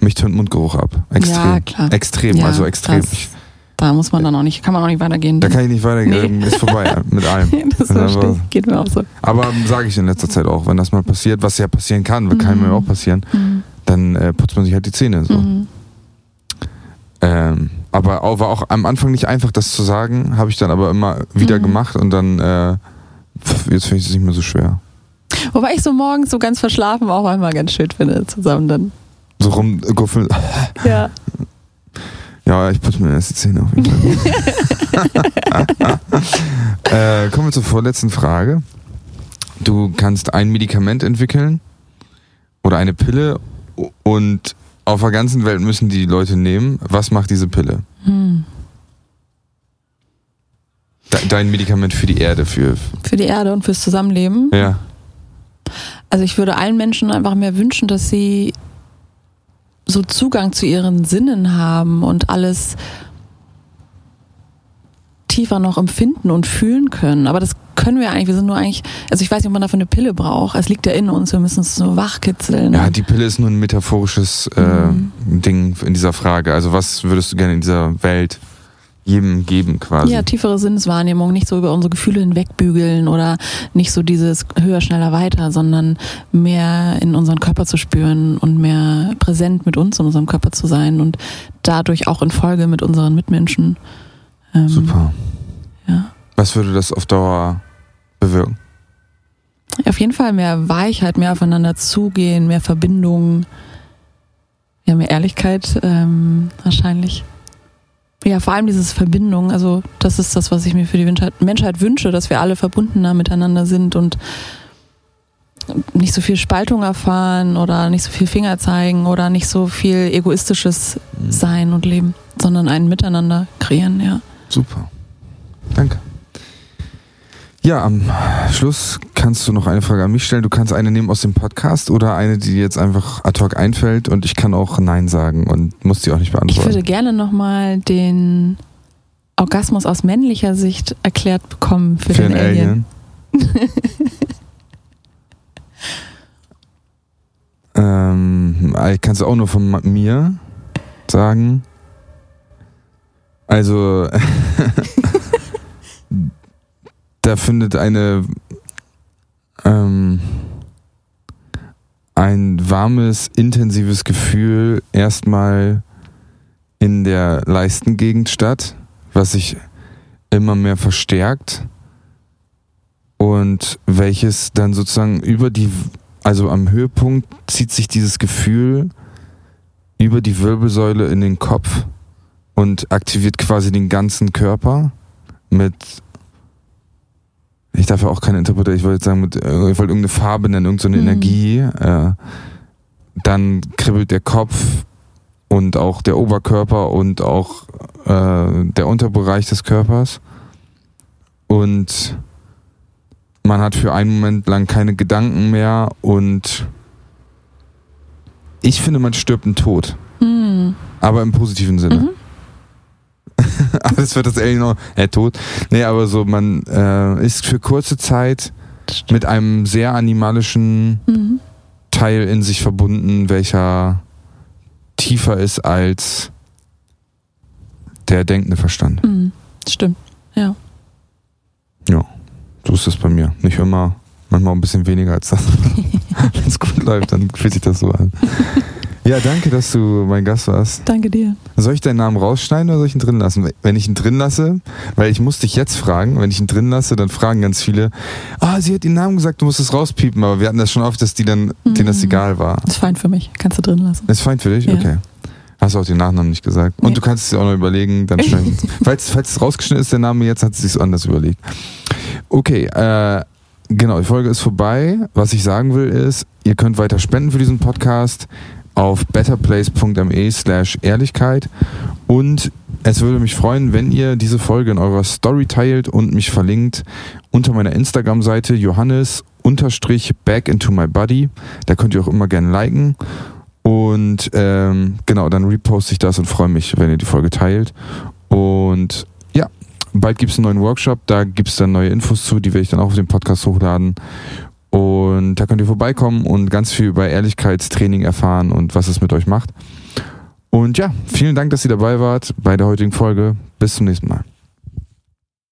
Mich tönt Mundgeruch ab. Extrem. Ja, klar. Extrem, Ja, also extrem. Ich, Da muss man dann auch nicht, kann man auch nicht weitergehen. Da kann ich nicht weitergehen, nee. (laughs) ist vorbei mit allem. (laughs) das verstehe ich. Geht mir auch so. Aber sage ich in letzter Zeit auch, wenn das mal passiert, was ja passieren kann, mhm. kann mir auch passieren, mhm. dann äh, putzt man sich halt die Zähne so. Mhm. Ähm, aber auch, war auch am Anfang nicht einfach, das zu sagen, habe ich dann aber immer wieder mhm. gemacht und dann äh, jetzt finde ich es nicht mehr so schwer. Wobei ich so morgens so ganz verschlafen auch einmal ganz schön finde, zusammen dann. So rumguffeln. (laughs) Ja. Ja, ich putze mir erst die Zähne auf jeden Fall. (laughs) äh, kommen wir zur vorletzten Frage. Du kannst ein Medikament entwickeln oder eine Pille und auf der ganzen Welt müssen die Leute nehmen. Was macht diese Pille? Hm. Dein Medikament für die Erde, für. Für die Erde und fürs Zusammenleben? Ja. Also ich würde allen Menschen einfach mehr wünschen, dass sie so Zugang zu ihren Sinnen haben und alles tiefer noch empfinden und fühlen können. Aber das können wir eigentlich. Wir sind nur eigentlich, also ich weiß nicht, ob man dafür eine Pille braucht. Es liegt ja in uns. Wir müssen es so wachkitzeln. Ja, die Pille ist nur ein metaphorisches äh, mhm. Ding in dieser Frage. Also was würdest du gerne in dieser Welt jedem geben quasi. Ja, tiefere Sinneswahrnehmung, nicht so über unsere Gefühle hinwegbügeln oder nicht so dieses höher, schneller, weiter, sondern mehr in unseren Körper zu spüren und mehr präsent mit uns in unserem Körper zu sein und dadurch auch in Folge mit unseren Mitmenschen. Ähm, Super. Ja. Was würde das auf Dauer bewirken? Auf jeden Fall mehr Weichheit, mehr aufeinander zugehen, mehr Verbindung, ja, mehr Ehrlichkeit ähm, wahrscheinlich. Ja, vor allem dieses Verbindung. Also, das ist das, was ich mir für die Menschheit wünsche, dass wir alle verbundener miteinander sind und nicht so viel Spaltung erfahren oder nicht so viel Finger zeigen oder nicht so viel egoistisches mhm. Sein und Leben, sondern ein Miteinander kreieren, ja. Super. Danke. Ja, am Schluss kannst du noch eine Frage an mich stellen. Du kannst eine nehmen aus dem Podcast oder eine, die jetzt einfach ad hoc einfällt und ich kann auch Nein sagen und muss die auch nicht beantworten. Ich würde gerne nochmal den Orgasmus aus männlicher Sicht erklärt bekommen für, für den, den Alien. Alien. (laughs) ähm, kannst du auch nur von mir sagen. Also (laughs) da findet eine ähm, ein warmes, intensives Gefühl erstmal in der Leistengegend statt, was sich immer mehr verstärkt. Und welches dann sozusagen über die, also am Höhepunkt zieht sich dieses Gefühl über die Wirbelsäule in den Kopf und aktiviert quasi den ganzen Körper mit ich darf ja auch keine Interpretation, ich wollte sagen, mit, äh, ich wollte irgendeine Farbe nennen, irgendeine mhm. Energie. Äh, dann kribbelt der Kopf und auch der Oberkörper und auch äh, der Unterbereich des Körpers. Und man hat für einen Moment lang keine Gedanken mehr und ich finde, man stirbt einen Tod. Mhm. Aber im positiven Sinne. Mhm. (laughs) Alles wird das Alien noch, äh, tot. Nee, aber so, man äh, ist für kurze Zeit mit einem sehr animalischen mhm. Teil in sich verbunden, welcher tiefer ist als der denkende Verstand. Mhm. Stimmt, ja. Ja, so ist das bei mir. Nicht immer, manchmal ein bisschen weniger als das. (laughs) Wenn es gut läuft, dann fühlt sich das so an. (laughs) Ja, danke, dass du mein Gast warst. Danke dir. Soll ich deinen Namen rausschneiden oder soll ich ihn drin lassen? Wenn ich ihn drin lasse, weil ich muss dich jetzt fragen, wenn ich ihn drin lasse, dann fragen ganz viele, ah, sie hat den Namen gesagt, du musst es rauspiepen, aber wir hatten das schon oft, dass die dann, mhm. denen das egal war. Ist fein für mich, kannst du drin lassen. Ist fein für dich? Ja. Okay. Hast du auch den Nachnamen nicht gesagt. Nee. Und du kannst es dir auch noch überlegen, dann schneiden. (laughs) falls, falls es rausgeschnitten ist, der Name jetzt, hat sie sich anders überlegt. Okay, äh, Genau, die Folge ist vorbei. Was ich sagen will ist, ihr könnt weiter spenden für diesen Podcast auf betterplace.me slash Ehrlichkeit und es würde mich freuen, wenn ihr diese Folge in eurer Story teilt und mich verlinkt unter meiner Instagram-Seite Johannes unterstrich back into my body. Da könnt ihr auch immer gerne liken. Und ähm, genau, dann reposte ich das und freue mich, wenn ihr die Folge teilt. Und ja, bald gibt es einen neuen Workshop, da gibt es dann neue Infos zu, die werde ich dann auch auf dem Podcast hochladen. Und da könnt ihr vorbeikommen und ganz viel über Ehrlichkeitstraining erfahren und was es mit euch macht. Und ja, vielen Dank, dass ihr dabei wart bei der heutigen Folge. Bis zum nächsten Mal.